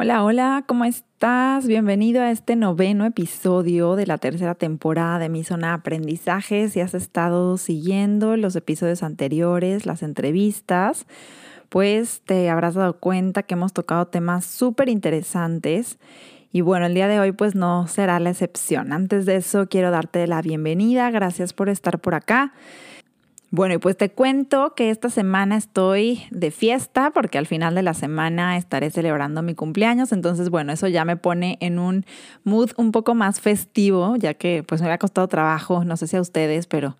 Hola, hola, ¿cómo estás? Bienvenido a este noveno episodio de la tercera temporada de mi zona de aprendizaje. Si has estado siguiendo los episodios anteriores, las entrevistas, pues te habrás dado cuenta que hemos tocado temas súper interesantes. Y bueno, el día de hoy pues no será la excepción. Antes de eso quiero darte la bienvenida. Gracias por estar por acá. Bueno, y pues te cuento que esta semana estoy de fiesta porque al final de la semana estaré celebrando mi cumpleaños, entonces bueno, eso ya me pone en un mood un poco más festivo, ya que pues me había costado trabajo, no sé si a ustedes, pero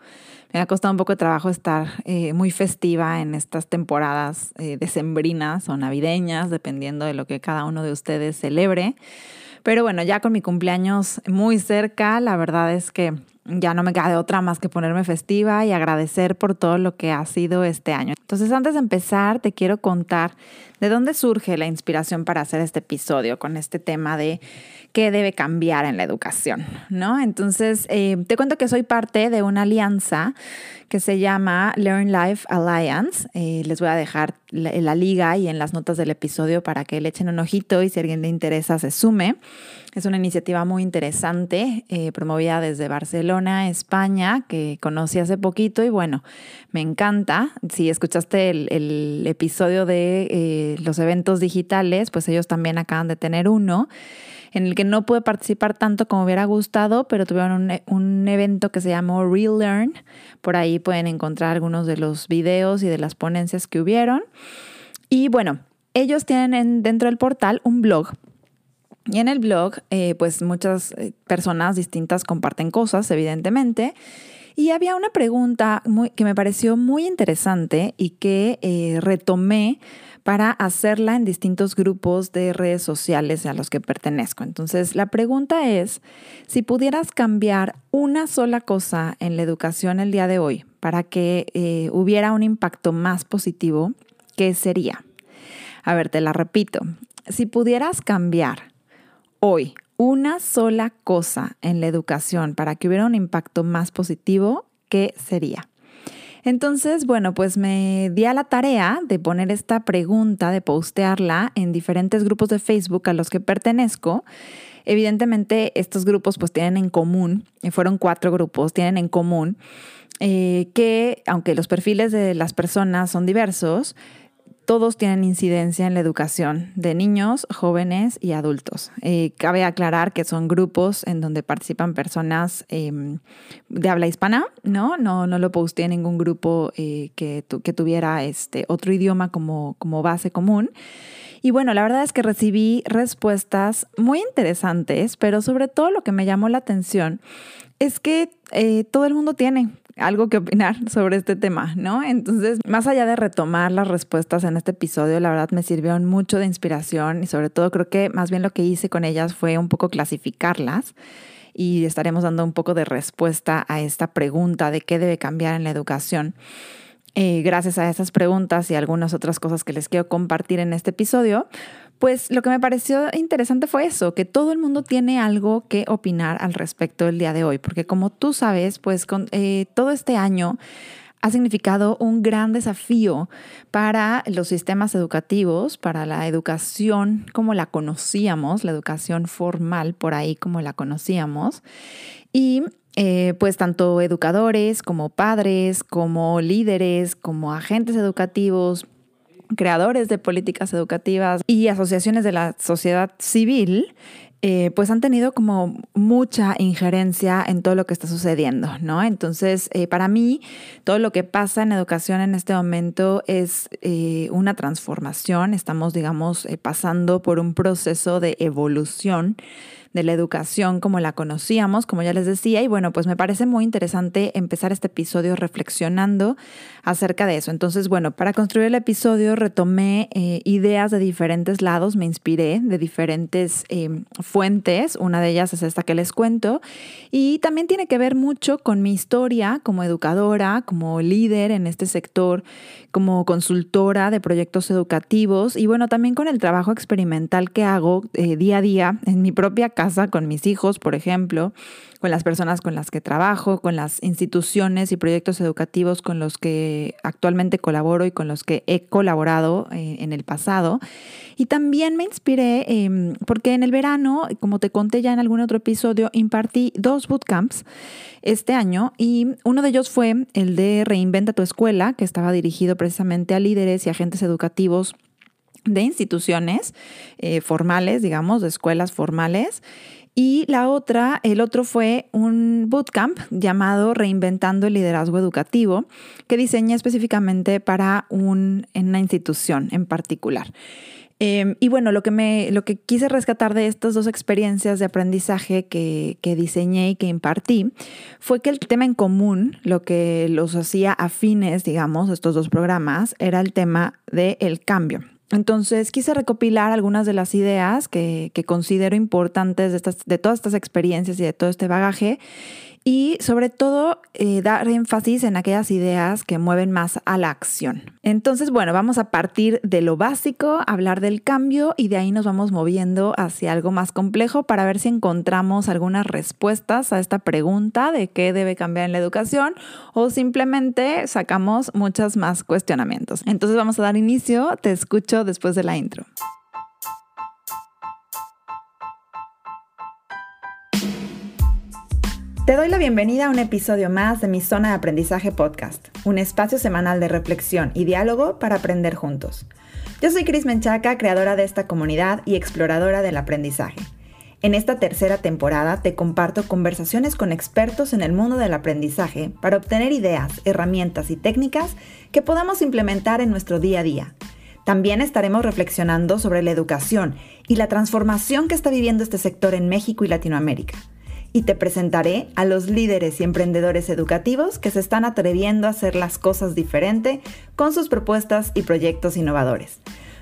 me ha costado un poco de trabajo estar eh, muy festiva en estas temporadas eh, decembrinas o navideñas, dependiendo de lo que cada uno de ustedes celebre. Pero bueno, ya con mi cumpleaños muy cerca, la verdad es que ya no me queda de otra más que ponerme festiva y agradecer por todo lo que ha sido este año. Entonces, antes de empezar, te quiero contar de dónde surge la inspiración para hacer este episodio con este tema de qué debe cambiar en la educación, ¿no? Entonces, eh, te cuento que soy parte de una alianza que se llama Learn Life Alliance. Eh, les voy a dejar la, la, liga y en las notas del episodio para que le echen un ojito y si a alguien le interesa se sume. Es una iniciativa muy interesante, eh, promovida desde Barcelona, España, que conocí hace poquito y bueno, me encanta. Si escuchaste el, el episodio de eh, los eventos digitales, pues ellos también acaban de tener uno en el que no pude participar tanto como hubiera gustado, pero tuvieron un, un, evento que se llamó Real Learn. Por ahí pueden encontrar algunos de los videos y de las ponencias que hubieron. Y bueno, ellos tienen dentro del portal un blog. Y en el blog, eh, pues muchas eh, personas distintas comparten cosas, evidentemente. Y había una pregunta muy, que me pareció muy interesante y que eh, retomé para hacerla en distintos grupos de redes sociales a los que pertenezco. Entonces, la pregunta es, si pudieras cambiar una sola cosa en la educación el día de hoy para que eh, hubiera un impacto más positivo, ¿qué sería? A ver, te la repito. Si pudieras cambiar hoy una sola cosa en la educación para que hubiera un impacto más positivo, ¿qué sería? Entonces, bueno, pues me di a la tarea de poner esta pregunta, de postearla en diferentes grupos de Facebook a los que pertenezco. Evidentemente, estos grupos pues tienen en común, fueron cuatro grupos, tienen en común eh, que, aunque los perfiles de las personas son diversos, todos tienen incidencia en la educación de niños, jóvenes y adultos. Eh, cabe aclarar que son grupos en donde participan personas eh, de habla hispana, ¿no? No, no lo posteé en ningún grupo eh, que, tu, que, tuviera este, otro idioma como, como base común. Y bueno, la verdad es que recibí respuestas muy interesantes, pero sobre todo lo que me llamó la atención es que eh, todo el mundo tiene algo que opinar sobre este tema, ¿no? Entonces, más allá de retomar las respuestas en este episodio, la verdad me sirvieron mucho de inspiración y sobre todo creo que más bien lo que hice con ellas fue un poco clasificarlas y estaremos dando un poco de respuesta a esta pregunta de qué debe cambiar en la educación. Eh, gracias a esas preguntas y algunas otras cosas que les quiero compartir en este episodio, pues lo que me pareció interesante fue eso, que todo el mundo tiene algo que opinar al respecto del día de hoy, porque como tú sabes, pues eh, todo este año ha significado un gran desafío para los sistemas educativos, para la educación como la conocíamos, la educación formal por ahí como la conocíamos. Y eh, pues tanto educadores como padres, como líderes, como agentes educativos, creadores de políticas educativas y asociaciones de la sociedad civil, eh, pues han tenido como mucha injerencia en todo lo que está sucediendo, ¿no? Entonces, eh, para mí, todo lo que pasa en educación en este momento es eh, una transformación, estamos, digamos, pasando por un proceso de evolución de la educación como la conocíamos, como ya les decía, y bueno, pues me parece muy interesante empezar este episodio reflexionando acerca de eso. Entonces, bueno, para construir el episodio retomé eh, ideas de diferentes lados, me inspiré de diferentes eh, fuentes, una de ellas es esta que les cuento, y también tiene que ver mucho con mi historia como educadora, como líder en este sector, como consultora de proyectos educativos y bueno, también con el trabajo experimental que hago eh, día a día en mi propia casa con mis hijos, por ejemplo, con las personas con las que trabajo, con las instituciones y proyectos educativos con los que actualmente colaboro y con los que he colaborado eh, en el pasado. Y también me inspiré em, porque en el verano, como te conté ya en algún otro episodio, impartí dos bootcamps este año y uno de ellos fue el de Reinventa tu escuela, que estaba dirigido precisamente a líderes y agentes educativos de instituciones eh, formales, digamos, de escuelas formales. Y la otra, el otro fue un bootcamp llamado Reinventando el Liderazgo Educativo, que diseñé específicamente para un, una institución en particular. Em, y bueno, lo que, me, lo que quise rescatar de estas dos experiencias de aprendizaje que, diseñé y que impartí fue que el tema en común, lo que los hacía afines, digamos, estos dos programas, era el tema del cambio. Entonces quise recopilar algunas de las ideas que, que considero importantes de, estas, de todas estas experiencias y de todo este bagaje y sobre todo eh, dar énfasis en aquellas ideas que mueven más a la acción. Entonces, bueno, vamos a partir de lo básico, hablar del cambio y de ahí nos vamos moviendo hacia algo más complejo para ver si encontramos algunas respuestas a esta pregunta de qué debe cambiar en la educación o simplemente sacamos muchos más cuestionamientos. Entonces vamos a dar inicio, te escucho después de la intro. Te doy la bienvenida a un episodio más de mi Zona de Aprendizaje Podcast, un espacio semanal de reflexión y diálogo para aprender juntos. Yo soy Cris Menchaca, creadora de esta comunidad y exploradora del aprendizaje. En esta tercera temporada te comparto conversaciones con expertos en el mundo del aprendizaje para obtener ideas, herramientas y técnicas que podamos implementar en nuestro día a día. También estaremos reflexionando sobre la educación y la transformación que está viviendo este sector en México y Latinoamérica y te presentaré a los líderes y emprendedores educativos que se están atreviendo a hacer las cosas diferente con sus propuestas y proyectos innovadores.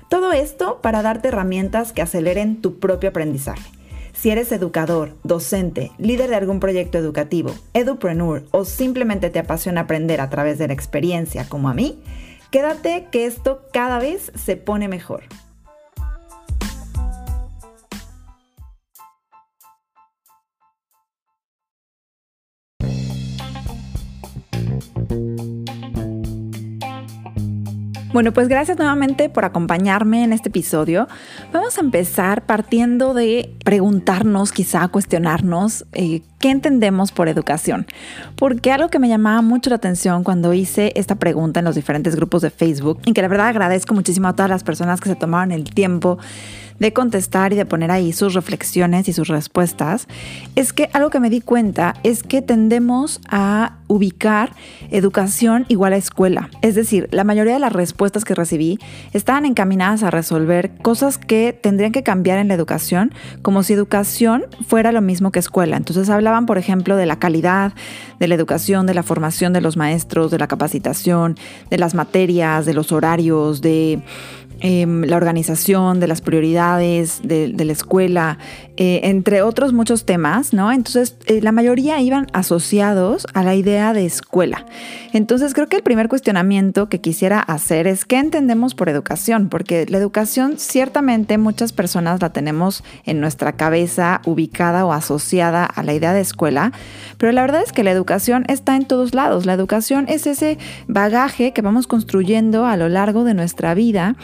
Todo esto para darte herramientas que aceleren tu propio aprendizaje. Si eres educador, docente, líder de algún proyecto educativo, edupreneur o simplemente te apasiona aprender a través de la experiencia como a mí, quédate que esto cada vez se pone mejor. Bueno, pues gracias nuevamente por acompañarme en este episodio. Vamos a empezar partiendo de preguntarnos, quizá cuestionarnos, eh, qué entendemos por educación. Porque algo que me llamaba mucho la atención cuando hice esta pregunta en los diferentes grupos de Facebook, y que la verdad agradezco muchísimo a todas las personas que se tomaron el tiempo de contestar y de poner ahí sus reflexiones y sus respuestas, es que algo que me di cuenta es que tendemos a ubicar educación igual a escuela. Es decir, la mayoría de las respuestas que recibí estaban encaminadas a resolver cosas que tendrían que cambiar en la educación, como si educación fuera lo mismo que escuela. Entonces hablaban, por ejemplo, de la calidad de la educación, de la formación de los maestros, de la capacitación, de las materias, de los horarios, de Em, la organización, de las prioridades de, la escuela, eh, entre otros muchos temas, ¿no? Entonces, eh, la mayoría iban asociados a la idea de escuela. Entonces, creo que el primer cuestionamiento que quisiera hacer es qué entendemos por educación, porque la educación ciertamente muchas personas la tenemos en nuestra cabeza ubicada o asociada a la idea de escuela, pero la verdad es que la educación está en todos lados. La educación es ese bagaje que vamos construyendo a lo largo de nuestra vida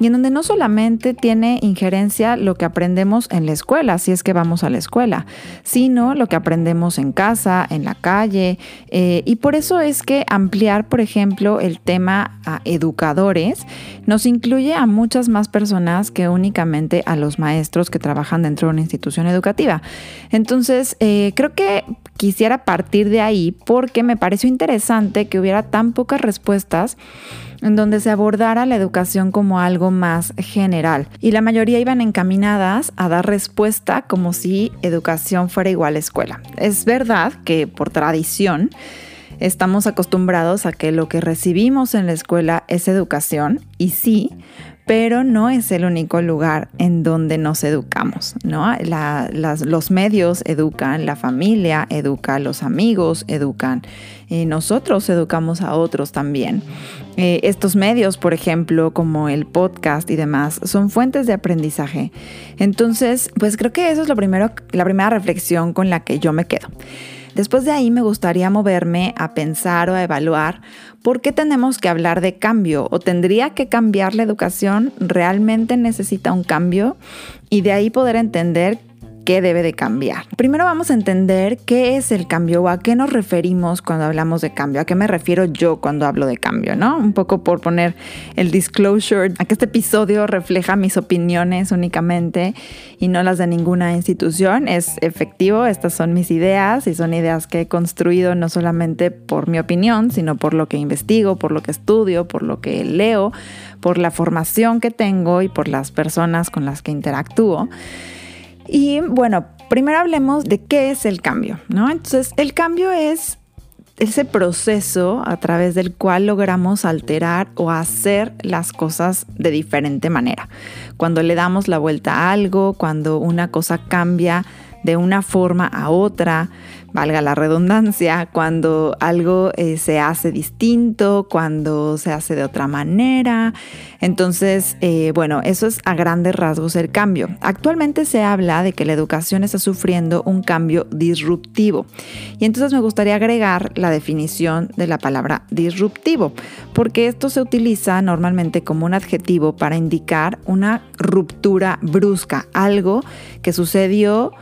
y en donde no solamente tiene injerencia lo que aprendemos en la escuela, si es que vamos a la escuela, sino lo que aprendemos en casa, en la calle. Eh, y por eso es que ampliar, por ejemplo, el tema a educadores nos incluye a muchas más personas que únicamente a los maestros que trabajan dentro de una institución educativa. Entonces, eh, creo que quisiera partir de ahí porque me pareció interesante que hubiera tan pocas respuestas en donde se abordara la educación como algo más general y la mayoría iban encaminadas a dar respuesta como si educación fuera igual a escuela. Es verdad que por tradición estamos acostumbrados a que lo que recibimos en la escuela es educación y sí, pero no es el único lugar en donde nos educamos, ¿no? los medios educan, la familia educa, los amigos educan, y nosotros educamos a otros también. Eh, estos medios, por ejemplo, como el podcast y demás, son fuentes de aprendizaje. Entonces, pues creo que eso es lo primero, la primera reflexión con la que yo me quedo. Después de ahí me gustaría moverme a pensar o a evaluar por qué tenemos que hablar de cambio o tendría que cambiar la educación, realmente necesita un cambio y de ahí poder entender qué debe de cambiar. Primero vamos a entender qué es el cambio o a qué nos referimos cuando hablamos de cambio, a qué me refiero yo cuando hablo de cambio, ¿no? Un poco por poner el disclosure, a que este episodio refleja mis opiniones únicamente y no las de ninguna institución. Es efectivo, estas son mis ideas y son ideas que he construido no solamente por mi opinión, sino por lo que investigo, por lo que estudio, por lo que leo, por la formación que tengo y por las personas con las que interactúo. Y bueno, primero hablemos de qué es el cambio, ¿no? Entonces, el cambio es ese proceso a través del cual logramos alterar o hacer las cosas de diferente manera. Cuando le damos la vuelta a algo, cuando una cosa cambia de una forma a otra, valga la redundancia, cuando algo eh, se hace distinto, cuando se hace de otra manera. Entonces, eh, bueno, eso es a grandes rasgos el cambio. Actualmente se habla de que la educación está sufriendo un cambio disruptivo. Y entonces me gustaría agregar la definición de la palabra disruptivo, porque esto se utiliza normalmente como un adjetivo para indicar una ruptura brusca, algo que sucedió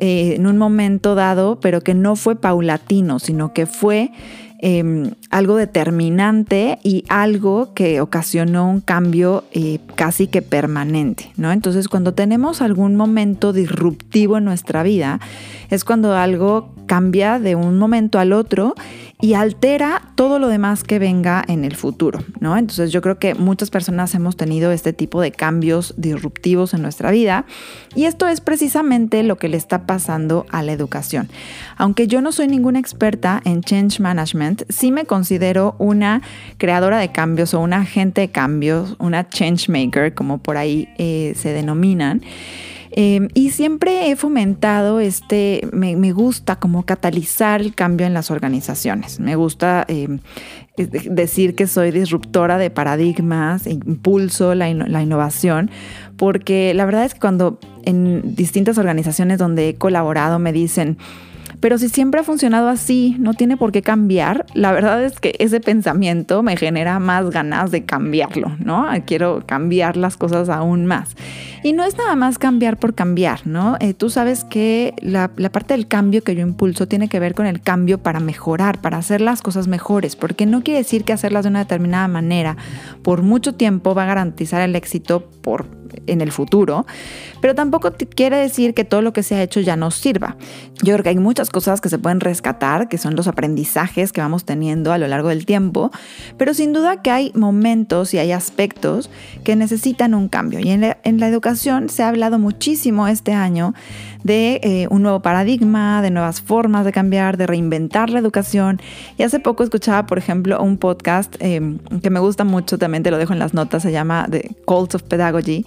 eh, en un momento dado, pero que no fue paulatino, sino que fue em, algo determinante y algo que ocasionó un cambio eh, casi que permanente, ¿no? Entonces, cuando tenemos algún momento disruptivo en nuestra vida, es cuando algo cambia de un momento al otro y altera todo lo demás que venga en el futuro, ¿no? Entonces yo creo que muchas personas hemos tenido este tipo de cambios disruptivos en nuestra vida y esto es precisamente lo que le está pasando a la educación. Aunque yo no soy ninguna experta en change management, sí me considero una creadora de cambios o una agente de cambios, una change maker, como por ahí eh, se denominan. Em, y siempre he fomentado este, me, gusta como catalizar el cambio en las organizaciones. Me gusta em, decir que soy disruptora de paradigmas, impulso la, la innovación, porque la verdad es que cuando en distintas organizaciones donde he colaborado me dicen, pero si siempre ha funcionado así, no tiene por qué cambiar. La verdad es que ese pensamiento me genera más ganas de cambiarlo, ¿no? Quiero cambiar las cosas aún más. Y no es nada más cambiar por cambiar, ¿no? Eh, tú sabes que la, la parte del cambio que yo impulso tiene que ver con el cambio para mejorar, para hacer las cosas mejores, porque no quiere decir que hacerlas de una determinada manera por mucho tiempo va a garantizar el éxito por en el futuro, pero tampoco quiere decir que todo lo que se ha hecho ya nos sirva. Yo creo que hay muchas cosas que se pueden rescatar, que son los aprendizajes que vamos teniendo a lo largo del tiempo, pero sin duda que hay momentos y hay aspectos que necesitan un cambio. Y en la, educación se ha hablado muchísimo este año de eh, un nuevo paradigma, de nuevas formas de cambiar, de reinventar la educación. Y hace poco escuchaba, por ejemplo, un podcast em, que me gusta mucho, también te lo dejo en las notas, se llama The Calls of Pedagogy.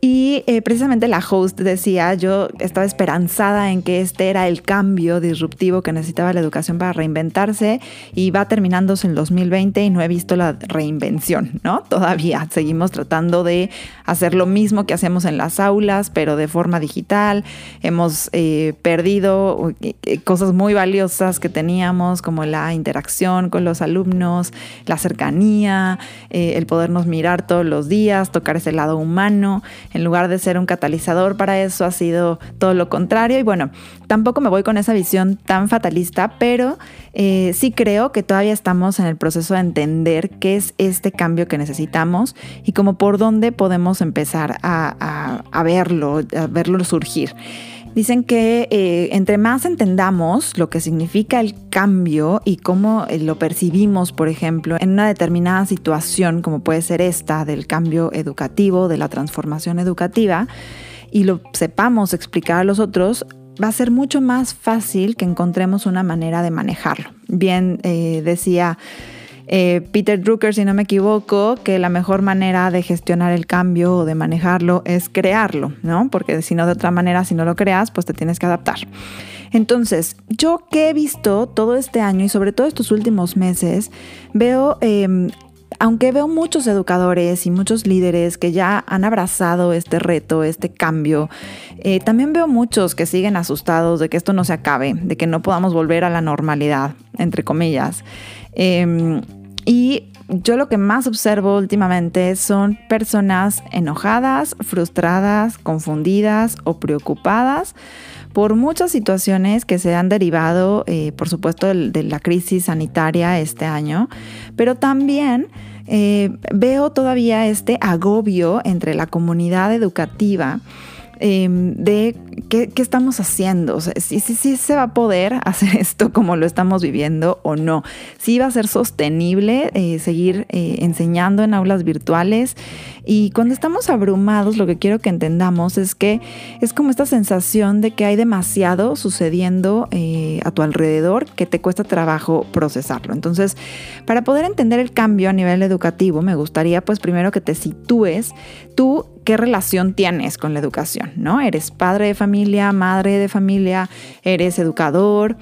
Y eh, precisamente la host decía, yo estaba esperanzada en que este era el cambio disruptivo que necesitaba la educación para reinventarse y va terminándose en 2020 y no he visto la reinvención, ¿no? Todavía seguimos tratando de hacer lo mismo que hacemos en las aulas, pero de forma digital. Hemos eh, perdido eh, cosas muy valiosas que teníamos, como la interacción con los alumnos, la cercanía, el podernos mirar todos los días, tocar ese lado humano en lugar de ser un catalizador para eso ha sido todo lo contrario. Y bueno, tampoco me voy con esa visión tan fatalista, pero eh, sí creo que todavía estamos en el proceso de entender qué es este cambio que necesitamos y cómo por dónde podemos empezar a, a verlo, a verlo surgir. Dicen que eh, entre más entendamos lo que significa el cambio y cómo eh, lo percibimos, por ejemplo, en una determinada situación, como puede ser esta del cambio educativo, de la transformación educativa, y lo sepamos explicar a los otros, va a ser mucho más fácil que encontremos una manera de manejarlo. Bien, eh, decía eh, Peter Drucker, si no me equivoco, que la mejor manera de gestionar el cambio o de manejarlo es crearlo, ¿no? Porque si no, de otra manera, si no lo creas, pues te tienes que adaptar. Entonces, yo que he visto todo este año y sobre todo estos últimos meses, veo em, aunque veo muchos educadores y muchos líderes que ya han abrazado este reto, este cambio, eh, también veo muchos que siguen asustados de que esto no se acabe, de que no podamos volver a la normalidad, entre comillas. Em, y yo lo que más observo últimamente son personas enojadas, frustradas, confundidas o preocupadas por muchas situaciones que se han derivado, eh, por supuesto, de, la crisis sanitaria este año, pero también eh, veo todavía este agobio entre la comunidad educativa Em, de qué, estamos haciendo, si, se va a poder hacer esto como lo estamos viviendo o no, si va a ser sostenible eh, seguir eh, enseñando en aulas virtuales. Y cuando estamos abrumados, lo que quiero que entendamos es que es como esta sensación de que hay demasiado sucediendo eh, a tu alrededor que te cuesta trabajo procesarlo. Entonces, para poder entender el cambio a nivel educativo, me gustaría pues primero que te sitúes tú qué relación tienes con la educación, ¿no? Eres padre de familia, madre de familia, eres educador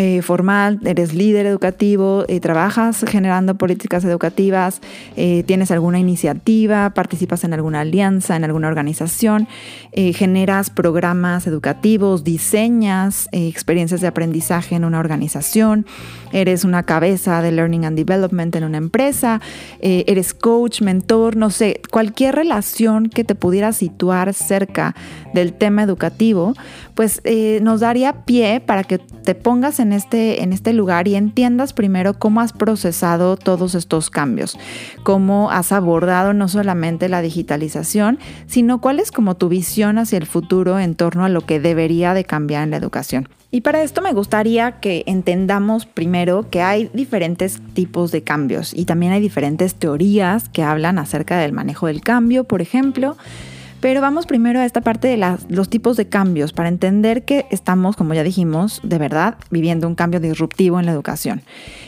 eh, formal, eres líder educativo, eh, trabajas generando políticas educativas, eh, tienes alguna iniciativa, participas en alguna alianza, en alguna organización, generas programas educativos, diseñas experiencias de aprendizaje en una organización, eres una cabeza de Learning and Development en una empresa, eres coach, mentor, no sé, cualquier relación que te pudiera situar cerca del tema educativo, pues eh, nos daría pie para que te pongas en este, en este lugar y entiendas primero cómo has procesado todos estos cambios, cómo has abordado no solamente la digitalización, sino cuál es como tu visión hacia el futuro en torno a lo que debería de cambiar en la educación. Y para esto me gustaría que entendamos primero que hay diferentes tipos de cambios y también hay diferentes teorías que hablan acerca del manejo del cambio, por ejemplo. Pero vamos primero a esta parte de los tipos de cambios para entender que estamos, como ya dijimos, de verdad viviendo un cambio disruptivo en la educación.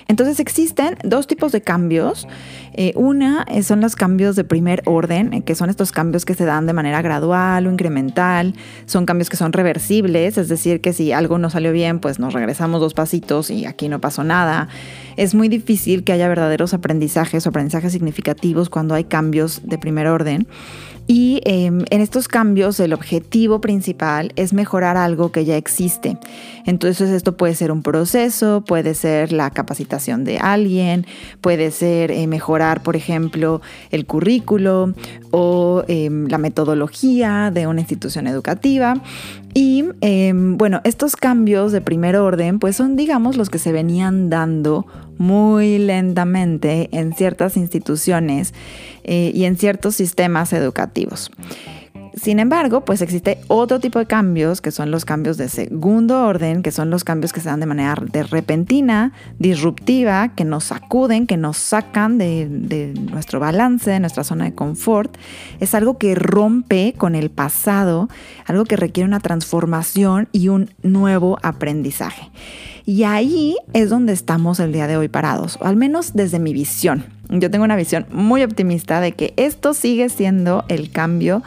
Entonces existen dos tipos de cambios. Eh, una son los cambios de primer orden, eh, que son estos cambios que se dan de manera gradual o incremental. Son cambios que son reversibles, es decir, que si algo no salió bien, pues nos regresamos dos pasitos y aquí no pasó nada. Es muy difícil que haya verdaderos aprendizajes o aprendizajes significativos cuando hay cambios de primer orden. Y em, en estos cambios el objetivo principal es mejorar algo que ya existe. Entonces esto puede ser un proceso, puede ser la capacitación de alguien, puede ser eh, mejorar, por ejemplo, el currículo o em, la metodología de una institución educativa. Y em, bueno, estos cambios de primer orden pues son digamos los que se venían dando muy lentamente en ciertas instituciones eh, y en ciertos sistemas educativos. Sin embargo, pues existe otro tipo de cambios que son los cambios de segundo orden, que son los cambios que se dan de manera de repentina, disruptiva, que nos sacuden, que nos sacan de, de, nuestro balance, de nuestra zona de confort. Es algo que rompe con el pasado, algo que requiere una transformación y un nuevo aprendizaje. Y ahí es donde estamos el día de hoy parados, o al menos desde mi visión. Yo tengo una visión muy optimista de que esto sigue siendo el cambio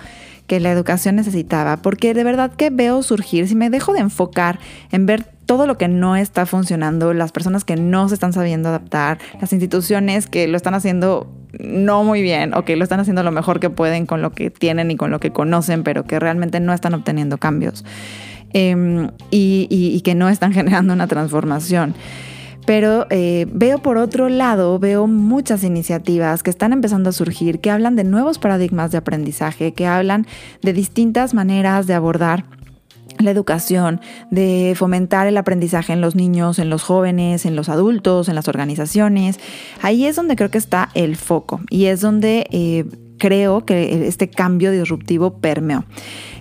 que la educación necesitaba, porque de verdad que veo surgir, si me dejo de enfocar en ver todo lo que no está funcionando, las personas que no se están sabiendo adaptar, las instituciones que lo están haciendo no muy bien o que lo están haciendo lo mejor que pueden con lo que tienen y con lo que conocen, pero que realmente no están obteniendo cambios. Em, y, que no están generando una transformación. Pero eh, veo por otro lado, veo muchas iniciativas que están empezando a surgir, que hablan de nuevos paradigmas de aprendizaje, que hablan de distintas maneras de abordar la educación, de fomentar el aprendizaje en los niños, en los jóvenes, en los adultos, en las organizaciones. Ahí es donde creo que está el foco y es donde eh, creo que este cambio disruptivo permeó.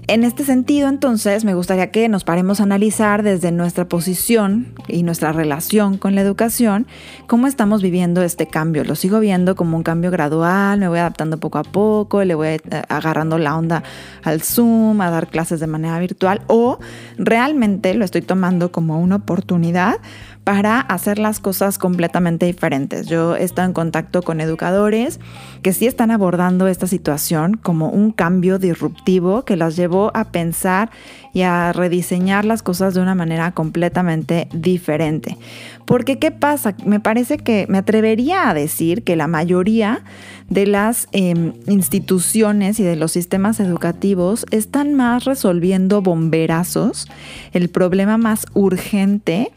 En este sentido, entonces, me gustaría que nos paremos a analizar desde nuestra posición y nuestra relación con la educación, cómo estamos viviendo este cambio. Lo sigo viendo como un cambio gradual, me voy adaptando poco a poco, le voy eh, agarrando la onda al Zoom, a dar clases de manera virtual, o realmente lo estoy tomando como una oportunidad para hacer las cosas completamente diferentes. Yo he estado en contacto con educadores que sí están abordando esta situación como un cambio disruptivo que las llevó a pensar y a rediseñar las cosas de una manera completamente diferente. Porque ¿qué pasa? Me parece que me atrevería a decir que la mayoría de las em, instituciones y de los sistemas educativos están más resolviendo bomberazos, el problema más urgente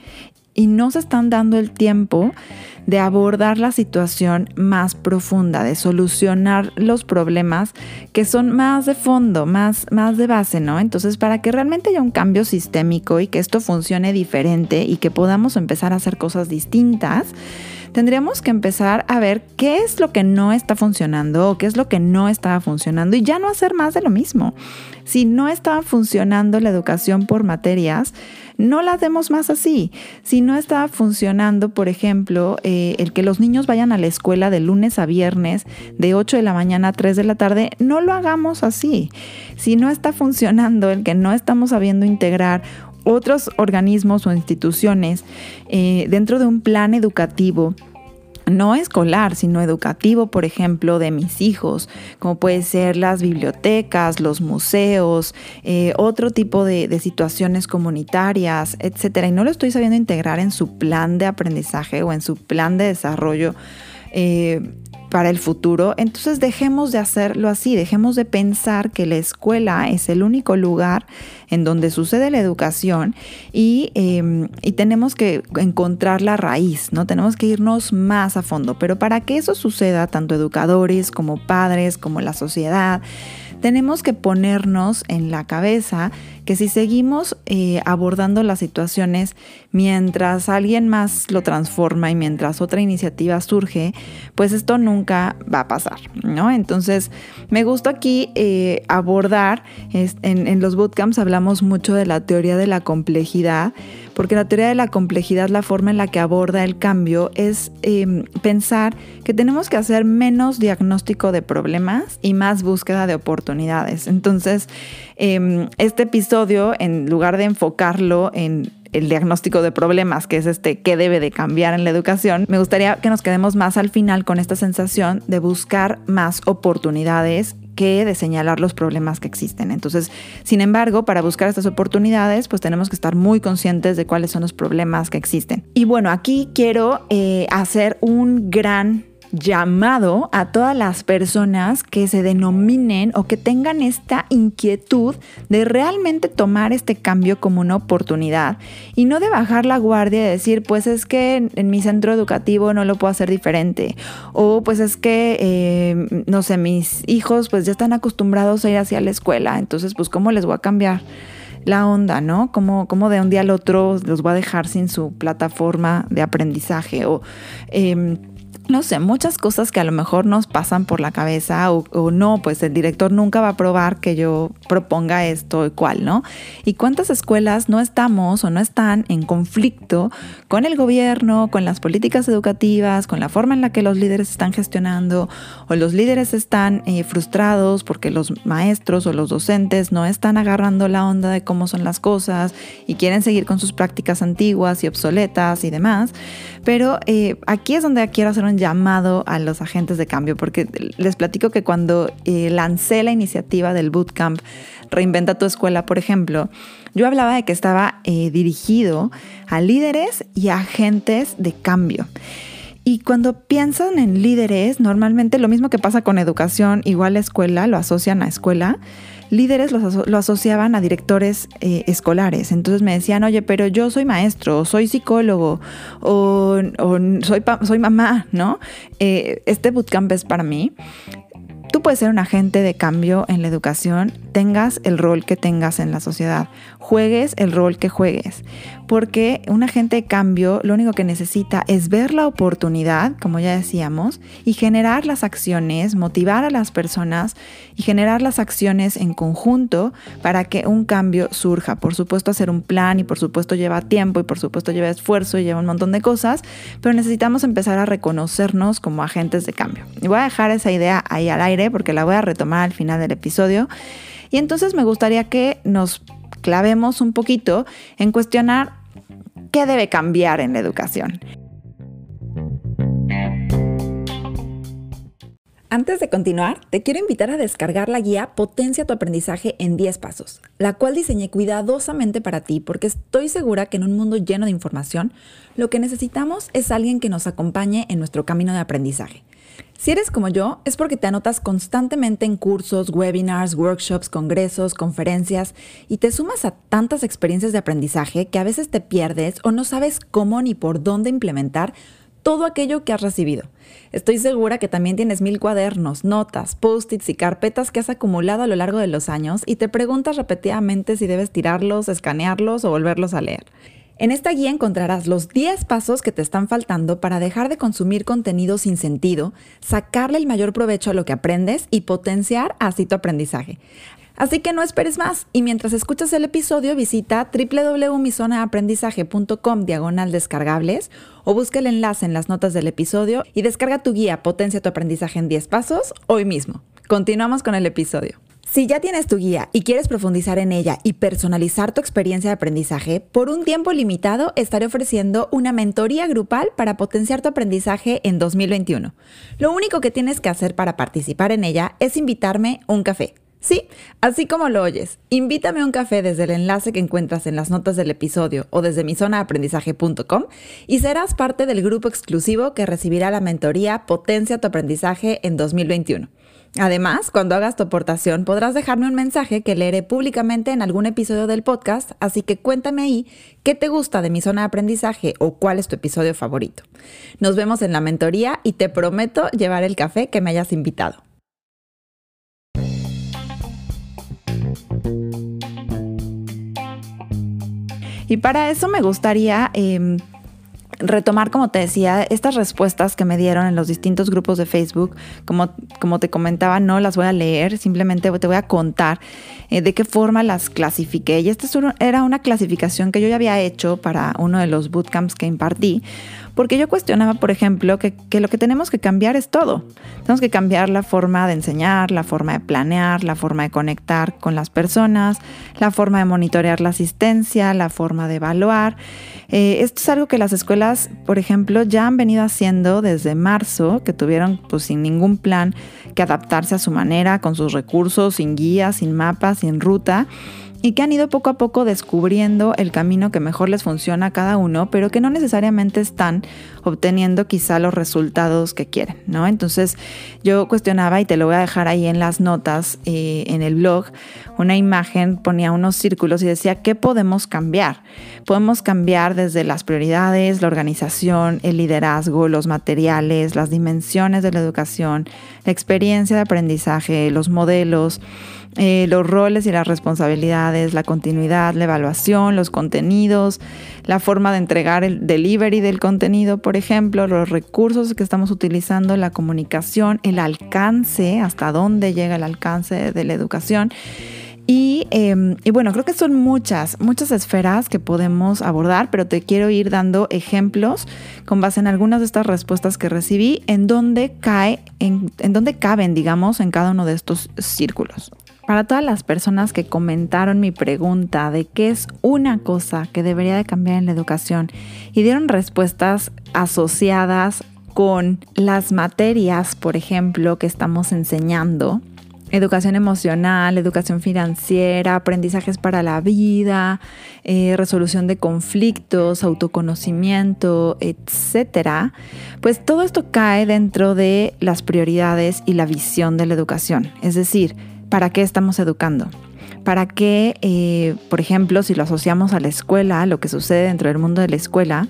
y no se están dando el tiempo de abordar la situación más profunda, de solucionar los problemas que son más de fondo, más, más de base, ¿no? Entonces, para que realmente haya un cambio sistémico y que esto funcione diferente y que podamos empezar a hacer cosas distintas, tendríamos que empezar a ver qué es lo que no está funcionando o qué es lo que no estaba funcionando y ya no hacer más de lo mismo. Si no estaba funcionando la educación por materias, no la demos más así. Si no estaba funcionando, por ejemplo, eh, el que los niños vayan a la escuela de lunes a viernes, de 8 de la mañana a 3 de la tarde, no lo hagamos así. Si no está funcionando el que no estamos sabiendo integrar otros organismos o instituciones eh, dentro de un plan educativo no escolar, sino educativo, por ejemplo, de mis hijos, como puede ser las bibliotecas, los museos, eh, otro tipo de, situaciones comunitarias, etcétera. Y no lo estoy sabiendo integrar en su plan de aprendizaje o en su plan de desarrollo. Eh, para el futuro, entonces dejemos de hacerlo así, dejemos de pensar que la escuela es el único lugar en donde sucede la educación y, em, y, tenemos que encontrar la raíz, ¿no? Tenemos que irnos más a fondo, pero para que eso suceda, tanto educadores como padres, como la sociedad, tenemos que ponernos en la cabeza que si seguimos eh, abordando las situaciones mientras alguien más lo transforma y mientras otra iniciativa surge, pues esto nunca va a pasar, ¿no? Entonces, me gusta aquí eh, abordar, en, los bootcamps hablamos mucho de la teoría de la complejidad, porque la teoría de la complejidad, la forma en la que aborda el cambio es em, pensar que tenemos que hacer menos diagnóstico de problemas y más búsqueda de oportunidades. Entonces, em, este episodio, en lugar de enfocarlo en el diagnóstico de problemas, que es este qué debe de cambiar en la educación, me gustaría que nos quedemos más al final con esta sensación de buscar más oportunidades que de señalar los problemas que existen. Entonces, sin embargo, para buscar estas oportunidades, pues tenemos que estar muy conscientes de cuáles son los problemas que existen. Y bueno, aquí quiero eh, hacer un gran llamado a todas las personas que se denominen o que tengan esta inquietud de realmente tomar este cambio como una oportunidad y no de bajar la guardia y decir, pues es que en, mi centro educativo no lo puedo hacer diferente o pues es que, eh, no sé, mis hijos pues ya están acostumbrados a ir hacia la escuela, entonces pues ¿cómo les voy a cambiar? la onda, ¿no? Como, como de un día al otro los voy a dejar sin su plataforma de aprendizaje o... Em, no sé, muchas cosas que a lo mejor nos pasan por la cabeza o, no, pues el director nunca va a probar que yo proponga esto y cual, ¿no? Y cuántas escuelas no estamos o no están en conflicto con el gobierno, con las políticas educativas, con la forma en la que los líderes están gestionando o los líderes están eh, frustrados porque los maestros o los docentes no están agarrando la onda de cómo son las cosas y quieren seguir con sus prácticas antiguas y obsoletas y demás. Pero eh, aquí es donde quiero hacer un llamado a los agentes de cambio, porque les platico que cuando eh, lancé la iniciativa del bootcamp Reinventa tu escuela, por ejemplo, yo hablaba de que estaba eh, dirigido a líderes y agentes de cambio. Y cuando piensan en líderes, normalmente lo mismo que pasa con educación, igual a escuela, lo asocian a escuela, líderes lo, asociaban a directores eh, escolares. Entonces me decían, oye, pero yo soy maestro, o soy psicólogo, o, soy, soy mamá, ¿no? Eh, este bootcamp es para mí. Tú puedes ser un agente de cambio en la educación, tengas el rol que tengas en la sociedad, juegues el rol que juegues, porque un agente de cambio lo único que necesita es ver la oportunidad, como ya decíamos, y generar las acciones, motivar a las personas y generar las acciones en conjunto para que un cambio surja. Por supuesto, hacer un plan y por supuesto lleva tiempo y por supuesto lleva esfuerzo y lleva un montón de cosas, pero necesitamos empezar a reconocernos como agentes de cambio. Y voy a dejar esa idea ahí al aire porque la voy a retomar al final del episodio. Y entonces me gustaría que nos clavemos un poquito en cuestionar qué debe cambiar en la educación. Antes de continuar, te quiero invitar a descargar la guía Potencia tu aprendizaje en 10 pasos, la cual diseñé cuidadosamente para ti porque estoy segura que en un mundo lleno de información, lo que necesitamos es alguien que nos acompañe en nuestro camino de aprendizaje. Si eres como yo, es porque te anotas constantemente en cursos, webinars, workshops, congresos, conferencias y te sumas a tantas experiencias de aprendizaje que a veces te pierdes o no sabes cómo ni por dónde implementar todo aquello que has recibido. Estoy segura que también tienes mil cuadernos, notas, post-its y carpetas que has acumulado a lo largo de los años y te preguntas repetidamente si debes tirarlos, escanearlos o volverlos a leer. En esta guía encontrarás los 10 pasos que te están faltando para dejar de consumir contenido sin sentido, sacarle el mayor provecho a lo que aprendes y potenciar así tu aprendizaje. Así que no esperes más y mientras escuchas el episodio visita www.mizonaaprendizaje.com diagonal descargables o busca el enlace en las notas del episodio y descarga tu guía Potencia tu aprendizaje en 10 pasos hoy mismo. Continuamos con el episodio. Si ya tienes tu guía y quieres profundizar en ella y personalizar tu experiencia de aprendizaje, por un tiempo limitado estaré ofreciendo una mentoría grupal para potenciar tu aprendizaje en 2021. Lo único que tienes que hacer para participar en ella es invitarme un café. Sí, así como lo oyes, invítame a un café desde el enlace que encuentras en las notas del episodio o desde mi zona aprendizaje.com y serás parte del grupo exclusivo que recibirá la mentoría Potencia tu aprendizaje en 2021. Además, cuando hagas tu aportación podrás dejarme un mensaje que leeré públicamente en algún episodio del podcast, así que cuéntame ahí qué te gusta de mi zona de aprendizaje o cuál es tu episodio favorito. Nos vemos en la mentoría y te prometo llevar el café que me hayas invitado. Y para eso me gustaría em, retomar, como te decía, estas respuestas que me dieron en los distintos grupos de Facebook. Como, como te comentaba, no las voy a leer, simplemente te voy a contar eh, de qué forma las clasifiqué. Y esta era una clasificación que yo ya había hecho para uno de los bootcamps que impartí porque yo cuestionaba, por ejemplo, que, lo que tenemos que cambiar es todo. Tenemos que cambiar la forma de enseñar, la forma de planear, la forma de conectar con las personas, la forma de monitorear la asistencia, la forma de evaluar. Eh, esto es algo que las escuelas, por ejemplo, ya han venido haciendo desde marzo, que tuvieron pues sin ningún plan que adaptarse a su manera, con sus recursos, sin guía, sin mapa, sin ruta y que han ido poco a poco descubriendo el camino que mejor les funciona a cada uno, pero que no necesariamente están obteniendo quizá los resultados que quieren, ¿no? Entonces yo cuestionaba y te lo voy a dejar ahí en las notas eh, en el blog, una imagen ponía unos círculos y decía, ¿qué podemos cambiar? Podemos cambiar desde las prioridades, la organización, el liderazgo, los materiales, las dimensiones de la educación, la experiencia de aprendizaje, los modelos, eh, los roles y las responsabilidades, la continuidad, la evaluación, los contenidos, la forma de entregar el delivery del contenido, por ejemplo, los recursos que estamos utilizando, la comunicación, el alcance, hasta dónde llega el alcance de la educación. Y, em, y, bueno, creo que son muchas, muchas esferas que podemos abordar, pero te quiero ir dando ejemplos con base en algunas de estas respuestas que recibí, en dónde cae, en, en dónde caben, digamos, en cada uno de estos círculos. Para todas las personas que comentaron mi pregunta de qué es una cosa que debería de cambiar en la educación y dieron respuestas asociadas con las materias, por ejemplo, que estamos enseñando, educación emocional, educación financiera, aprendizajes para la vida, eh, resolución de conflictos, autoconocimiento, etcétera, pues todo esto cae dentro de las prioridades y la visión de la educación. Es decir, ¿para qué estamos educando? ¿Para qué, eh, por ejemplo, si lo asociamos a la escuela, lo que sucede dentro del mundo de la escuela,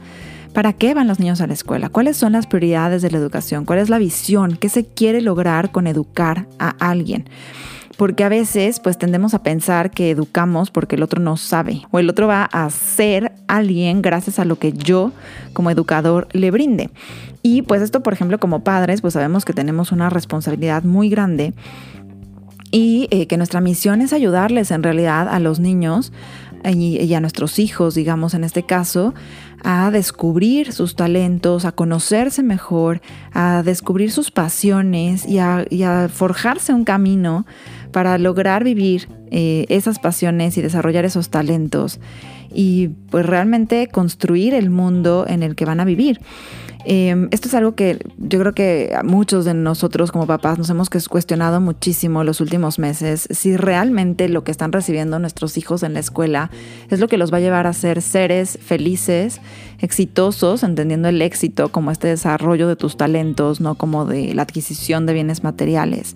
¿para qué van los niños a la escuela? ¿Cuáles son las prioridades de la educación? ¿Cuál es la visión? ¿Qué se quiere lograr con educar a alguien? porque a veces pues tendemos a pensar que educamos porque el otro no sabe o el otro va a ser alguien gracias a lo que yo como educador le brinde. Y pues esto, por ejemplo, como padres, pues sabemos que tenemos una responsabilidad muy grande y eh, que nuestra misión es ayudarles en realidad a los niños y, a nuestros hijos, digamos en este caso, a descubrir sus talentos, a conocerse mejor, a descubrir sus pasiones y a, forjarse un camino para lograr vivir eh, esas pasiones y desarrollar esos talentos y pues realmente construir el mundo en el que van a vivir. Em, esto es algo que yo creo que muchos de nosotros como papás nos hemos cuestionado muchísimo los últimos meses, si realmente lo que están recibiendo nuestros hijos en la escuela es lo que los va a llevar a ser seres felices, exitosos, entendiendo el éxito como este desarrollo de tus talentos, no como de la adquisición de bienes materiales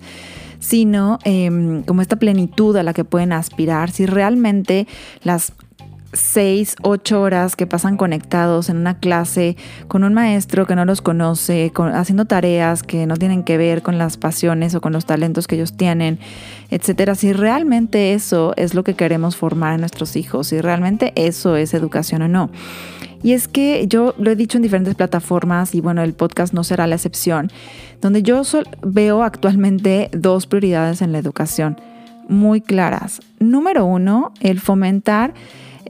sino em, como esta plenitud a la que pueden aspirar, si realmente las seis, ocho horas que pasan conectados en una clase con un maestro que no los conoce, haciendo tareas que no tienen que ver con las pasiones o con los talentos que ellos tienen, etcétera. Si realmente eso es lo que queremos formar en nuestros hijos, si realmente eso es educación o no. Y es que yo lo he dicho en diferentes plataformas y bueno, el podcast no será la excepción, donde yo veo actualmente dos prioridades en la educación muy claras. Número uno, el fomentar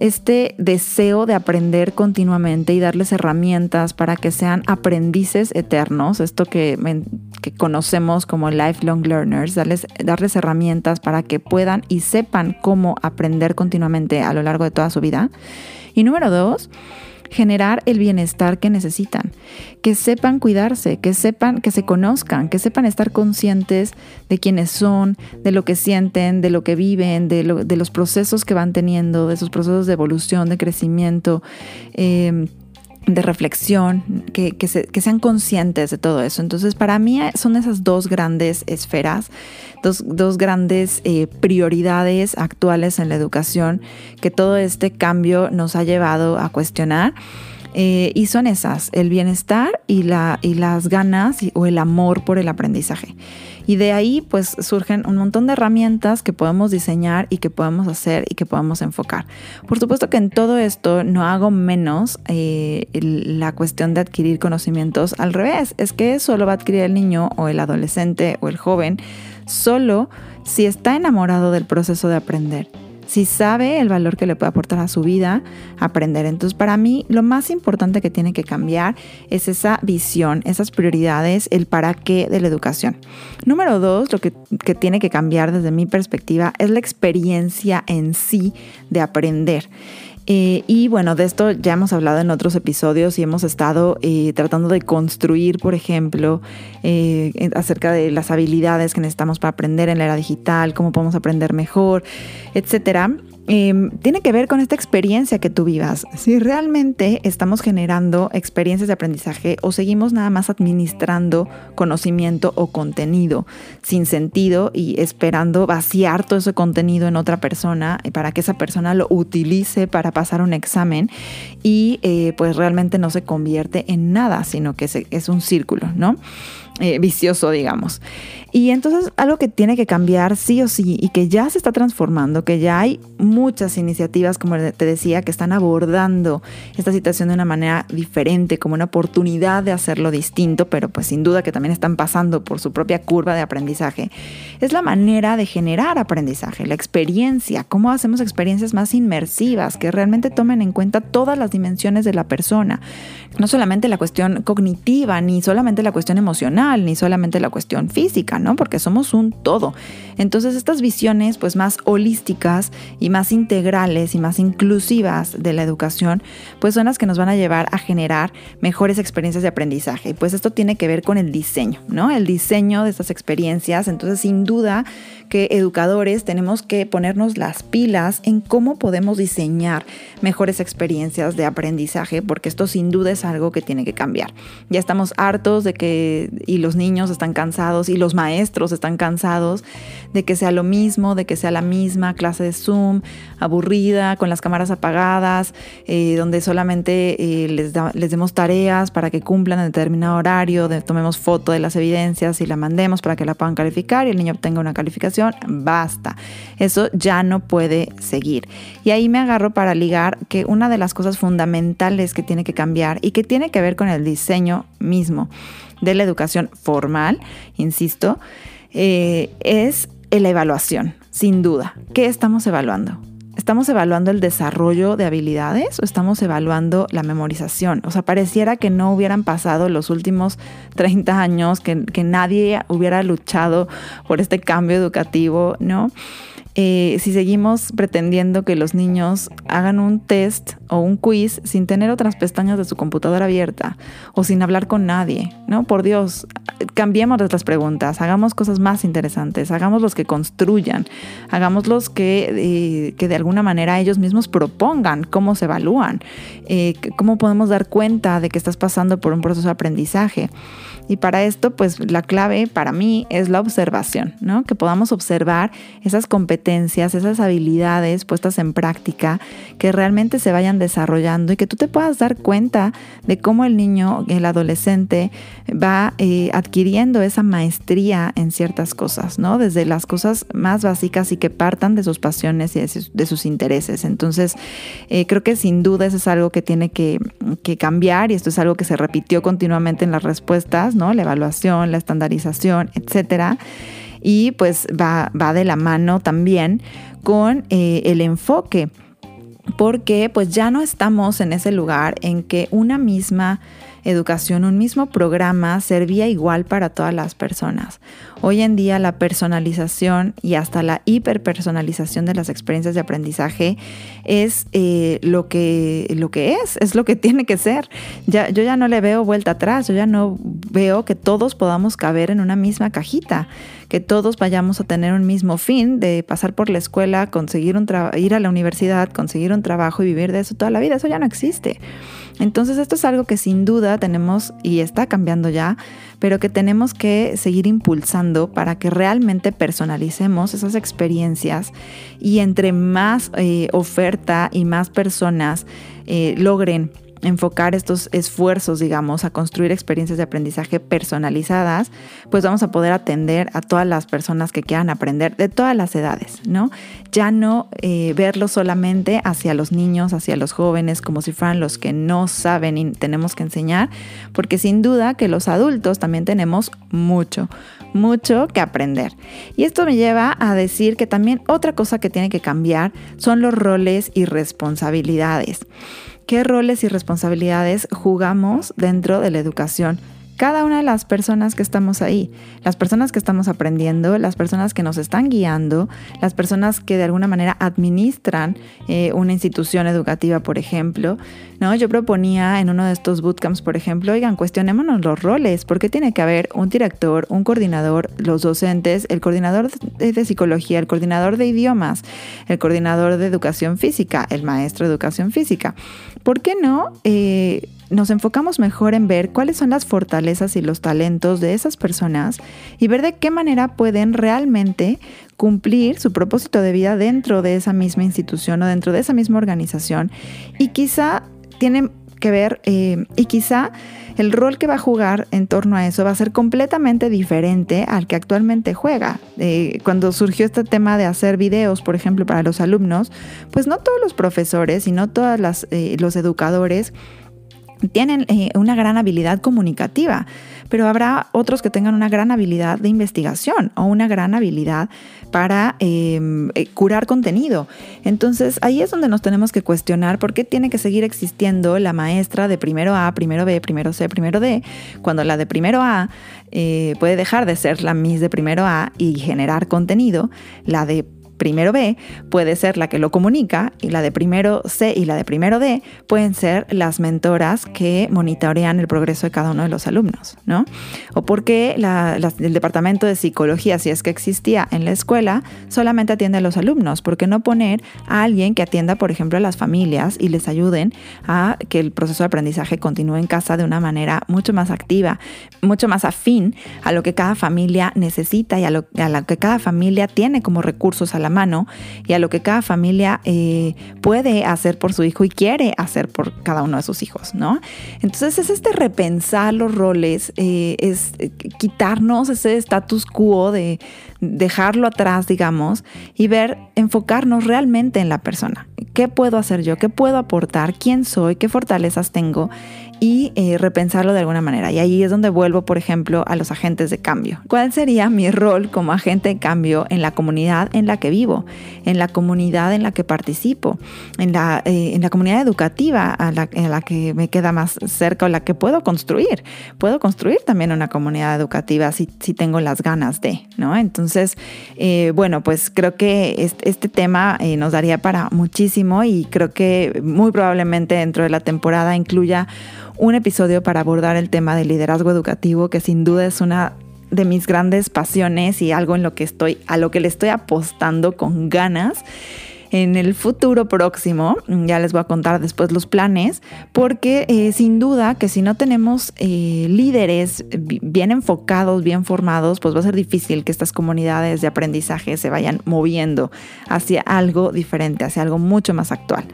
este deseo de aprender continuamente y darles herramientas para que sean aprendices eternos, esto que, conocemos como lifelong learners, darles, darles herramientas para que puedan y sepan cómo aprender continuamente a lo largo de toda su vida. Y número dos, generar el bienestar que necesitan, que sepan cuidarse, que sepan, que se conozcan, que sepan estar conscientes de quiénes son, de lo que sienten, de lo que viven, de, los procesos que van teniendo, de sus procesos de evolución, de crecimiento. Em, de reflexión, que, sean conscientes de todo eso. Entonces, para mí son esas dos grandes esferas, dos, grandes eh, prioridades actuales en la educación que todo este cambio nos ha llevado a cuestionar. Eh, y son esas, el bienestar y, la, y las ganas o el amor por el aprendizaje. Y de ahí pues surgen un montón de herramientas que podemos diseñar y que podemos hacer y que podemos enfocar. Por supuesto que en todo esto no hago menos eh, la cuestión de adquirir conocimientos al revés. Es que solo va a adquirir el niño o el adolescente o el joven solo si está enamorado del proceso de aprender si sabe el valor que le puede aportar a su vida, aprender. Entonces, para mí, lo más importante que tiene que cambiar es esa visión, esas prioridades, el para qué de la educación. Número dos, lo que, que tiene que cambiar desde mi perspectiva es la experiencia en sí de aprender. Eh, y bueno, de esto ya hemos hablado en otros episodios y hemos estado eh, tratando de construir, por ejemplo, eh, acerca de las habilidades que necesitamos para aprender en la era digital, cómo podemos aprender mejor, etcétera. Em, tiene que ver con esta experiencia que tú vivas. Si realmente estamos generando experiencias de aprendizaje o seguimos nada más administrando conocimiento o contenido sin sentido y esperando vaciar todo ese contenido en otra persona para que esa persona lo utilice para pasar un examen y eh, pues realmente no se convierte en nada, sino que es un círculo, ¿no? Eh, vicioso, digamos. Y entonces algo que tiene que cambiar sí o sí y que ya se está transformando, que ya hay muchas iniciativas, como te decía, que están abordando esta situación de una manera diferente, como una oportunidad de hacerlo distinto, pero pues sin duda que también están pasando por su propia curva de aprendizaje. Es la manera de generar aprendizaje, la experiencia, cómo hacemos experiencias más inmersivas, que realmente tomen en cuenta todas las dimensiones de la persona, no solamente la cuestión cognitiva, ni solamente la cuestión emocional, ni solamente la cuestión física, ¿no? Porque somos un todo. Entonces estas visiones pues más holísticas y más integrales y más inclusivas de la educación pues son las que nos van a llevar a generar mejores experiencias de aprendizaje. Y pues esto tiene que ver con el diseño, ¿no? El diseño de estas experiencias. Entonces sin duda que educadores tenemos que ponernos las pilas en cómo podemos diseñar mejores experiencias de aprendizaje, porque esto sin duda es algo que tiene que cambiar. Ya estamos hartos de que, y los niños están cansados, y los maestros están cansados de que sea lo mismo, de que sea la misma clase de Zoom, aburrida, con las cámaras apagadas, eh, donde solamente eh, les, les demos tareas para que cumplan en determinado horario, tomemos foto de las evidencias y la mandemos para que la puedan calificar y el niño obtenga una calificación basta. Eso ya no puede seguir. Y ahí me agarro para ligar que una de las cosas fundamentales que tiene que cambiar y que tiene que ver con el diseño mismo de la educación formal, insisto, eh, es la evaluación, sin duda. ¿Qué estamos evaluando? ¿Estamos evaluando el desarrollo de habilidades o estamos evaluando la memorización? O sea, pareciera que no hubieran pasado los últimos 30 años, que, nadie hubiera luchado por este cambio educativo, ¿no? Eh, si seguimos pretendiendo que los niños hagan un test o un quiz sin tener otras pestañas de su computadora abierta o sin hablar con nadie, ¿no? Por Dios, cambiemos nuestras preguntas, hagamos cosas más interesantes, hagamos los que construyan, hagamos los que, eh, que de alguna manera ellos mismos propongan cómo se evalúan, eh, cómo podemos dar cuenta de que estás pasando por un proceso de aprendizaje. Y para esto, pues la clave para mí es la observación, ¿no? Que podamos observar esas competencias, esas habilidades puestas en práctica, que realmente se vayan desarrollando y que tú te puedas dar cuenta de cómo el niño, el adolescente, va eh, adquiriendo esa maestría en ciertas cosas, ¿no? Desde las cosas más básicas y que partan de sus pasiones y de sus, intereses. Entonces, eh, creo que sin duda eso es algo que tiene que, cambiar y esto es algo que se repitió continuamente en las respuestas, la evaluación, la estandarización, etcétera. Y pues va, va de la mano también con eh, el enfoque, porque pues ya no estamos en ese lugar en que una misma educación, un mismo programa servía igual para todas las personas. Hoy en día la personalización y hasta la hiperpersonalización de las experiencias de aprendizaje es eh, lo, que, lo que es, es lo que tiene que ser. Ya, yo ya no le veo vuelta atrás, yo ya no veo que todos podamos caber en una misma cajita, que todos vayamos a tener un mismo fin de pasar por la escuela, conseguir un ir a la universidad, conseguir un trabajo y vivir de eso toda la vida. Eso ya no existe. Entonces esto es algo que sin duda tenemos y está cambiando ya, pero que tenemos que seguir impulsando para que realmente personalicemos esas experiencias y entre más eh, oferta y más personas eh, logren enfocar estos esfuerzos, digamos, a construir experiencias de aprendizaje personalizadas, pues vamos a poder atender a todas las personas que quieran aprender de todas las edades, ¿no? Ya no eh, verlo solamente hacia los niños, hacia los jóvenes, como si fueran los que no saben y tenemos que enseñar, porque sin duda que los adultos también tenemos mucho, mucho que aprender. Y esto me lleva a decir que también otra cosa que tiene que cambiar son los roles y responsabilidades qué roles y responsabilidades jugamos dentro de la educación cada una de las personas que estamos ahí, las personas que estamos aprendiendo, las personas que nos están guiando, las personas que de alguna manera administran eh, una institución educativa, por ejemplo. ¿no? Yo proponía en uno de estos bootcamps, por ejemplo, oigan, cuestionémonos los roles, porque tiene que haber un director, un coordinador, los docentes, el coordinador de psicología, el coordinador de idiomas, el coordinador de educación física, el maestro de educación física. ¿Por qué no? Eh, nos enfocamos mejor en ver cuáles son las fortalezas y los talentos de esas personas y ver de qué manera pueden realmente cumplir su propósito de vida dentro de esa misma institución o dentro de esa misma organización. Y quizá tienen que ver eh, y quizá el rol que va a jugar en torno a eso va a ser completamente diferente al que actualmente juega. Eh, cuando surgió este tema de hacer videos, por ejemplo, para los alumnos, pues no todos los profesores y no todos eh, los educadores tienen eh, una gran habilidad comunicativa, pero habrá otros que tengan una gran habilidad de investigación o una gran habilidad para em, eh, curar contenido. Entonces ahí es donde nos tenemos que cuestionar por qué tiene que seguir existiendo la maestra de primero A, primero B, primero C, primero D, cuando la de primero A eh, puede dejar de ser la Miss de primero A y generar contenido, la de primero B puede ser la que lo comunica y la de primero C y la de primero D pueden ser las mentoras que monitorean el progreso de cada uno de los alumnos, ¿no? O porque el departamento de psicología, si es que existía en la escuela, solamente atiende a los alumnos, ¿por qué no poner a alguien que atienda, por ejemplo, a las familias y les ayuden a que el proceso de aprendizaje continúe en casa de una manera mucho más activa, mucho más afín a lo que cada familia necesita y a lo que cada familia tiene como recursos a la mano y a lo que cada familia eh, puede hacer por su hijo y quiere hacer por cada uno de sus hijos, ¿no? Entonces es este repensar los roles, eh, es eh, quitarnos ese status quo de dejarlo atrás, digamos, y ver, enfocarnos realmente en la persona. ¿Qué puedo hacer yo? ¿Qué puedo aportar? ¿Quién soy? ¿Qué fortalezas tengo? Y eh, repensarlo de alguna manera. Y ahí es donde vuelvo, por ejemplo, a los agentes de cambio. ¿Cuál sería mi rol como agente de cambio en la comunidad en la que vivo, en la comunidad en la que participo, en la, eh, en la comunidad educativa a la, que me queda más cerca o la que puedo construir? Puedo construir también una comunidad educativa si, si tengo las ganas de, ¿no? Entonces, eh, bueno, pues creo que este tema nos daría para muchísimo y creo que muy probablemente dentro de la temporada incluya un episodio para abordar el tema del liderazgo educativo, que sin duda es una de mis grandes pasiones y algo en lo que estoy, a lo que le estoy apostando con ganas en el futuro próximo. Ya les voy a contar después los planes, porque eh, sin duda que si no tenemos eh, líderes bien enfocados, bien formados, pues va a ser difícil que estas comunidades de aprendizaje se vayan moviendo hacia algo diferente, hacia algo mucho más actual.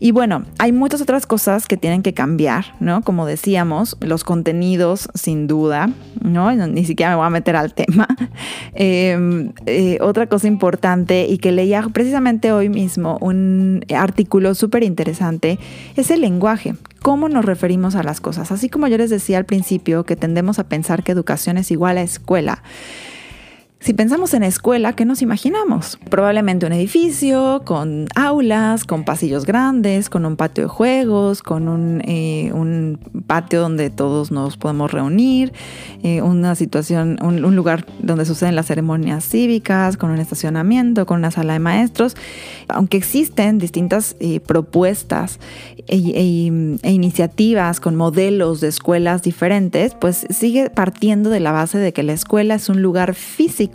Y bueno, hay muchas otras cosas que tienen que cambiar, ¿no? Como decíamos, los contenidos, sin duda, ¿no? Ni siquiera me voy a meter al tema. Em, eh, otra cosa importante y que leía precisamente hoy mismo un artículo súper interesante es el lenguaje. ¿Cómo nos referimos a las cosas? Así como yo les decía al principio que tendemos a pensar que educación es igual a escuela. Si pensamos en escuela, ¿qué nos imaginamos? Probablemente un edificio con aulas, con pasillos grandes, con un patio de juegos, con un, eh, patio donde todos nos podemos reunir, eh, una situación, un, lugar donde suceden las ceremonias cívicas, con un estacionamiento, con una sala de maestros. Aunque existen distintas eh, propuestas e, e, e iniciativas con modelos de escuelas diferentes, pues sigue partiendo de la base de que la escuela es un lugar físico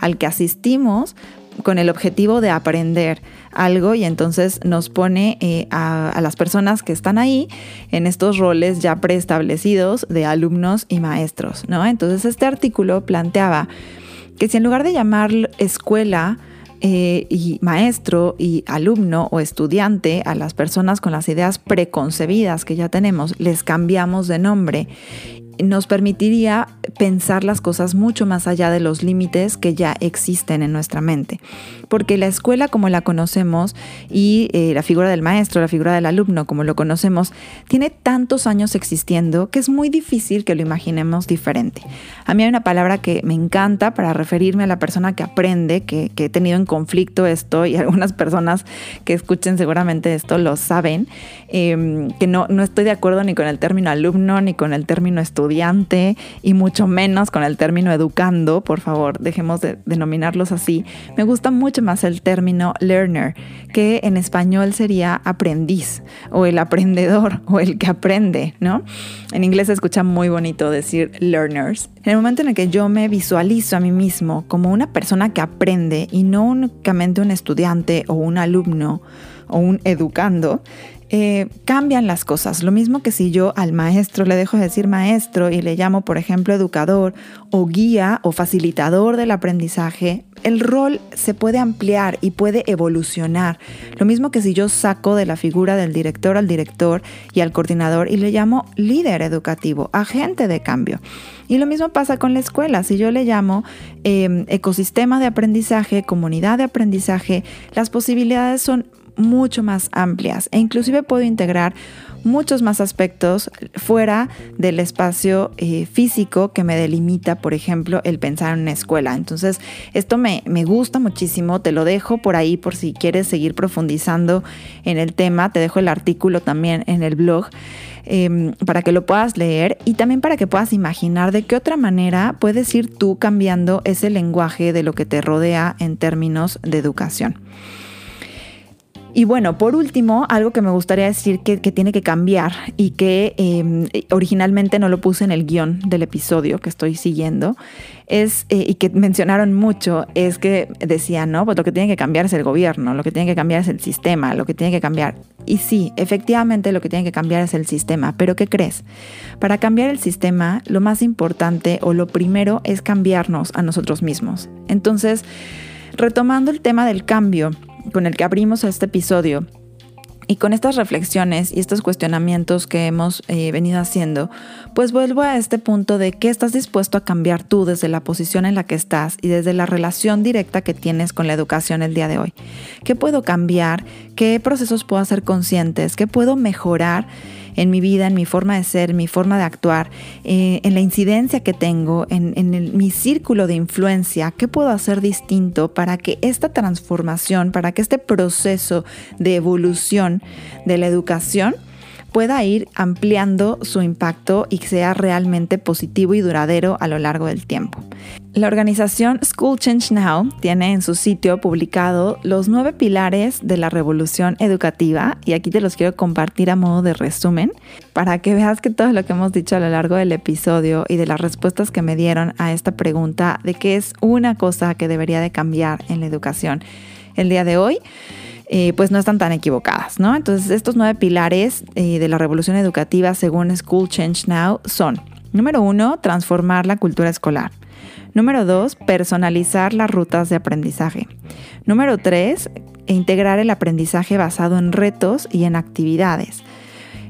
al que asistimos con el objetivo de aprender algo y entonces nos pone eh, a, las personas que están ahí en estos roles ya preestablecidos de alumnos y maestros, ¿no? Entonces este artículo planteaba que si en lugar de llamar escuela eh, y maestro y alumno o estudiante a las personas con las ideas preconcebidas que ya tenemos, les cambiamos de nombre nos permitiría pensar las cosas mucho más allá de los límites que ya existen en nuestra mente. Porque la escuela como la conocemos y eh, la figura del maestro, la figura del alumno como lo conocemos, tiene tantos años existiendo que es muy difícil que lo imaginemos diferente. A mí hay una palabra que me encanta para referirme a la persona que aprende, que, he tenido en conflicto esto y algunas personas que escuchen seguramente esto lo saben, em, que no, no estoy de acuerdo ni con el término alumno ni con el término estudiante y mucho menos con el término educando, por favor, dejemos de denominarlos así. Me gusta mucho más el término learner, que en español sería aprendiz o el aprendedor o el que aprende, ¿no? En inglés se escucha muy bonito decir learners. En el momento en el que yo me visualizo a mí mismo como una persona que aprende y no únicamente un estudiante o un alumno o un educando, eh, cambian las cosas. Lo mismo que si yo al maestro le dejo de decir maestro y le llamo, por ejemplo, educador o guía o facilitador del aprendizaje, el rol se puede ampliar y puede evolucionar. Lo mismo que si yo saco de la figura del director al director y al coordinador y le llamo líder educativo, agente de cambio. Y lo mismo pasa con la escuela. Si yo le llamo em, ecosistema de aprendizaje, comunidad de aprendizaje, las posibilidades son mucho más amplias e inclusive puedo integrar muchos más aspectos fuera del espacio eh, físico que me delimita, por ejemplo, el pensar en una escuela. Entonces, esto me, me, gusta muchísimo, te lo dejo por ahí por si quieres seguir profundizando en el tema, te dejo el artículo también en el blog. Em, para que lo puedas leer y también para que puedas imaginar de qué otra manera puedes ir tú cambiando ese lenguaje de lo que te rodea en términos de educación. Y bueno, por último, algo que me gustaría decir que, tiene que cambiar y que em, originalmente no lo puse en el guion del episodio que estoy siguiendo, es, eh, y que mencionaron mucho, es que decían, ¿no? Pues lo que tiene que cambiar es el gobierno, lo que tiene que cambiar es el sistema, lo que tiene que cambiar. Y sí, efectivamente lo que tiene que cambiar es el sistema, pero ¿qué crees? Para cambiar el sistema, lo más importante o lo primero es cambiarnos a nosotros mismos. Entonces, retomando el tema del cambio, con el que abrimos este episodio. Y con estas reflexiones y estos cuestionamientos que hemos eh, venido haciendo, pues vuelvo a este punto de qué estás dispuesto a cambiar tú desde la posición en la que estás y desde la relación directa que tienes con la educación el día de hoy. ¿Qué puedo cambiar? qué procesos puedo hacer conscientes, qué puedo mejorar en mi vida, en mi forma de ser, en mi forma de actuar, eh, en la incidencia que tengo, en, mi círculo de influencia, qué puedo hacer distinto para que esta transformación, para que este proceso de evolución de la educación pueda ir ampliando su impacto y sea realmente positivo y duradero a lo largo del tiempo. La organización School Change Now tiene en su sitio publicado los nueve pilares de la revolución educativa y aquí te los quiero compartir a modo de resumen para que veas que todo lo que hemos dicho a lo largo del episodio y de las respuestas que me dieron a esta pregunta de qué es una cosa que debería de cambiar en la educación el día de hoy, eh, pues no están tan equivocadas, ¿no? Entonces, estos nueve pilares eh, de la revolución educativa según School Change Now son, número uno, transformar la cultura escolar. Número dos, personalizar las rutas de aprendizaje. Número tres, integrar el aprendizaje basado en retos y en actividades.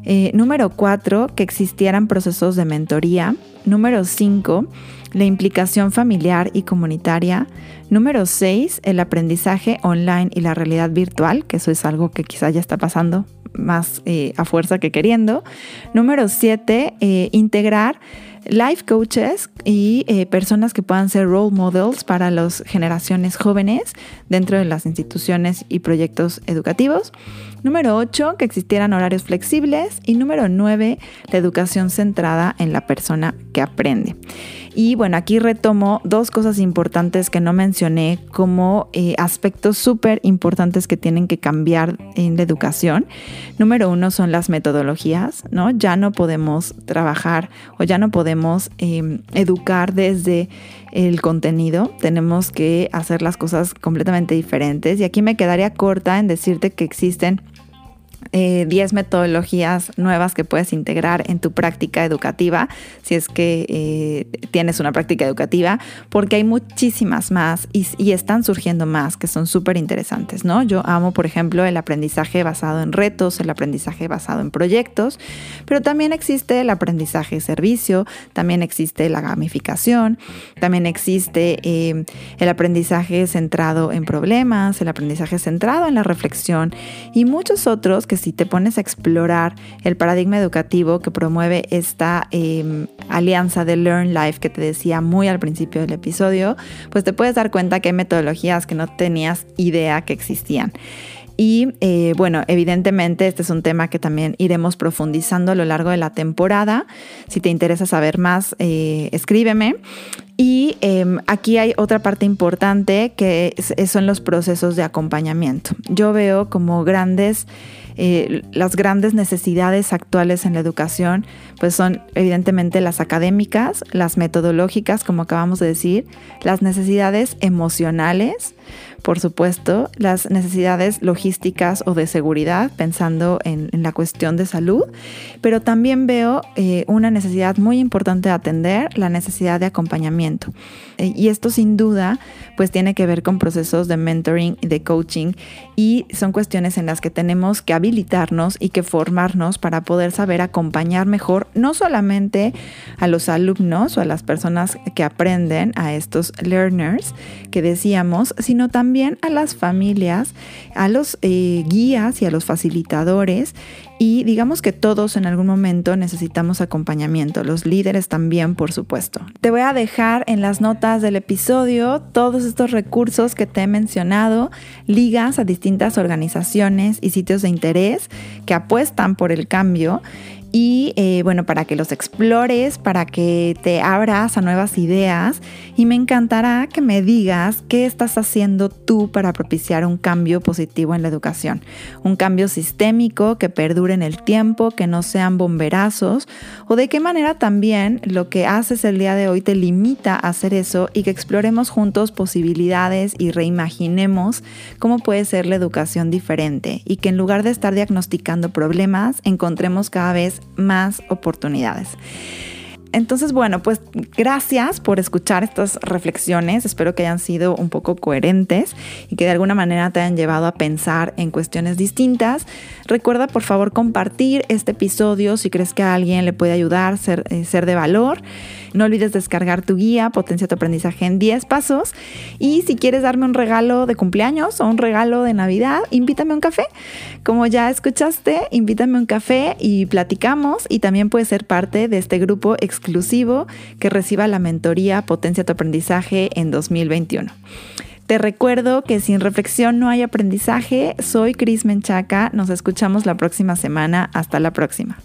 Eh, número cuatro, que existieran procesos de mentoría. Número cinco, la implicación familiar y comunitaria. Número 6, el aprendizaje online y la realidad virtual, que eso es algo que quizá ya está pasando más eh, a fuerza que queriendo. Número 7, eh, integrar life coaches y eh, personas que puedan ser role models para las generaciones jóvenes dentro de las instituciones y proyectos educativos. Número 8, que existieran horarios flexibles. Y número 9, la educación centrada en la persona que aprende. Y bueno, aquí retomo dos cosas importantes que no mencioné como eh, aspectos súper importantes que tienen que cambiar en la educación. Número uno son las metodologías, ¿no? Ya no podemos trabajar o ya no podemos em, educar desde el contenido, tenemos que hacer las cosas completamente diferentes. Y aquí me quedaría corta en decirte que existen 10 eh, metodologías nuevas que puedes integrar en tu práctica educativa, si es que eh, tienes una práctica educativa, porque hay muchísimas más y, están surgiendo más que son súper interesantes, ¿no? Yo amo, por ejemplo, el aprendizaje basado en retos, el aprendizaje basado en proyectos, pero también existe el aprendizaje servicio, también existe la gamificación, también existe eh, el aprendizaje centrado en problemas, el aprendizaje centrado en la reflexión y muchos otros que si te pones a explorar el paradigma educativo que promueve esta em, alianza de Learn Life que te decía muy al principio del episodio, pues te puedes dar cuenta que hay metodologías que no tenías idea que existían. Y eh, bueno, evidentemente este es un tema que también iremos profundizando a lo largo de la temporada. Si te interesa saber más, eh, escríbeme. Y em, aquí hay otra parte importante que son los procesos de acompañamiento. Yo veo como grandes eh, las grandes necesidades actuales en la educación, pues son evidentemente las académicas, las metodológicas, como acabamos de decir, las necesidades emocionales, por supuesto, las necesidades logísticas o de seguridad, pensando en, la cuestión de salud, pero también veo eh, una necesidad muy importante de atender, la necesidad de acompañamiento. Eh, y esto sin duda, pues tiene que ver con procesos de mentoring y de coaching y son cuestiones en las que tenemos que habilitarnos y que formarnos para poder saber acompañar mejor no solamente a los alumnos o a las personas que aprenden, a estos learners que decíamos, sino también a las familias, a los eh, guías y a los facilitadores y digamos que todos en algún momento necesitamos acompañamiento, los líderes también, por supuesto. Te voy a dejar en las notas del episodio todos estos recursos que te he mencionado, ligas a distintas organizaciones y sitios de interés que apuestan por el cambio y eh, bueno, para que los explores, para que te abras a nuevas ideas. Y me encantará que me digas qué estás haciendo tú para propiciar un cambio positivo en la educación, un cambio sistémico que perdure en el tiempo, que no sean bomberazos. O de qué manera también lo que haces el día de hoy te limita a hacer eso y que exploremos juntos posibilidades y reimaginemos cómo puede ser la educación diferente. Y que en lugar de estar diagnosticando problemas encontremos cada vez más oportunidades. Entonces, bueno, pues gracias por escuchar estas reflexiones. Espero que hayan sido un poco coherentes y que de alguna manera te hayan llevado a pensar en cuestiones distintas. Recuerda, por favor, compartir este episodio si crees que a alguien le puede ayudar, ser, eh, ser de valor. No olvides descargar tu guía, Potencia tu aprendizaje en 10 pasos. Y si quieres darme un regalo de cumpleaños o un regalo de Navidad, invítame a un café. Como ya escuchaste, invítame a un café y platicamos y también puedes ser parte de este grupo exclusivo que reciba la mentoría Potencia tu aprendizaje en 2021. Te recuerdo que sin reflexión no hay aprendizaje. Soy Cris Menchaca. Nos escuchamos la próxima semana. Hasta la próxima.